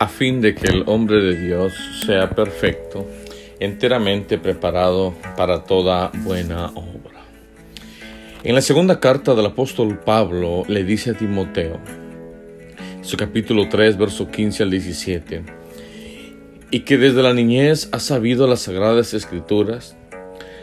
a fin de que el hombre de Dios sea perfecto, enteramente preparado para toda buena obra. En la segunda carta del apóstol Pablo le dice a Timoteo, su capítulo 3, verso 15 al 17, y que desde la niñez has sabido las sagradas escrituras,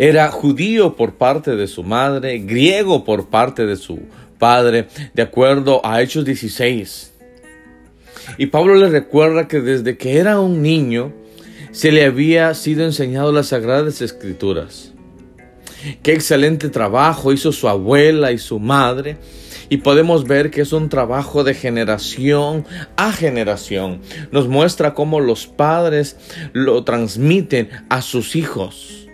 era judío por parte de su madre, griego por parte de su padre, de acuerdo a Hechos 16 y Pablo le recuerda que desde que era un niño se le había sido enseñado las sagradas escrituras. Qué excelente trabajo hizo su abuela y su madre. Y podemos ver que es un trabajo de generación a generación. Nos muestra cómo los padres lo transmiten a sus hijos.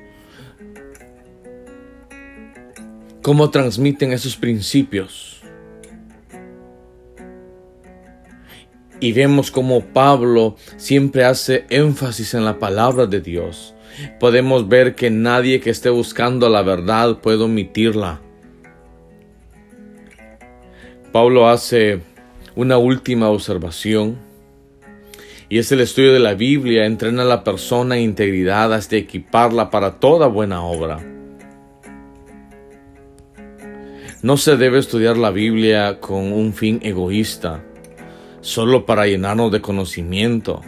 Cómo transmiten esos principios. Y vemos como Pablo siempre hace énfasis en la palabra de Dios. Podemos ver que nadie que esté buscando la verdad puede omitirla. Pablo hace una última observación y es el estudio de la Biblia entrena a la persona en integridad hasta equiparla para toda buena obra. No se debe estudiar la Biblia con un fin egoísta solo para llenarnos de conocimiento,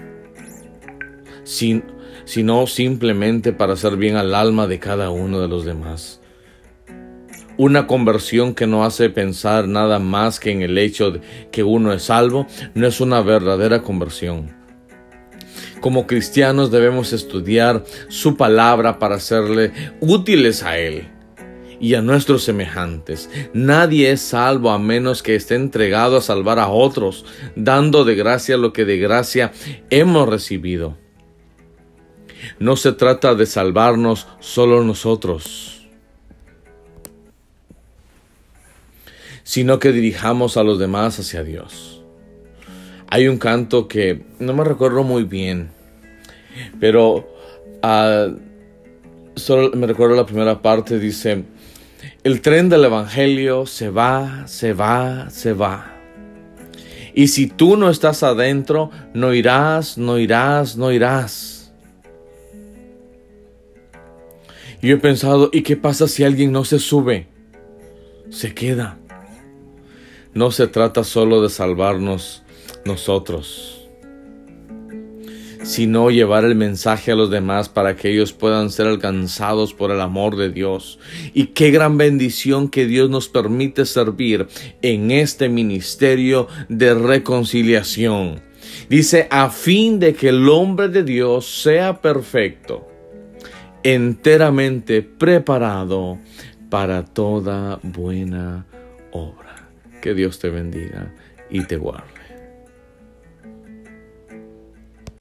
sino simplemente para hacer bien al alma de cada uno de los demás. Una conversión que no hace pensar nada más que en el hecho de que uno es salvo no es una verdadera conversión. Como cristianos debemos estudiar su palabra para hacerle útiles a Él y a nuestros semejantes. Nadie es salvo a menos que esté entregado a salvar a otros, dando de gracia lo que de gracia hemos recibido. No se trata de salvarnos solo nosotros, sino que dirijamos a los demás hacia Dios. Hay un canto que no me recuerdo muy bien, pero ah, solo me recuerdo la primera parte, dice, el tren del Evangelio se va, se va, se va. Y si tú no estás adentro, no irás, no irás, no irás. Y yo he pensado, ¿y qué pasa si alguien no se sube? Se queda. No se trata solo de salvarnos nosotros sino llevar el mensaje a los demás para que ellos puedan ser alcanzados por el amor de Dios. Y qué gran bendición que Dios nos permite servir en este ministerio de reconciliación. Dice, a fin de que el hombre de Dios sea perfecto, enteramente preparado para toda buena obra. Que Dios te bendiga y te guarde.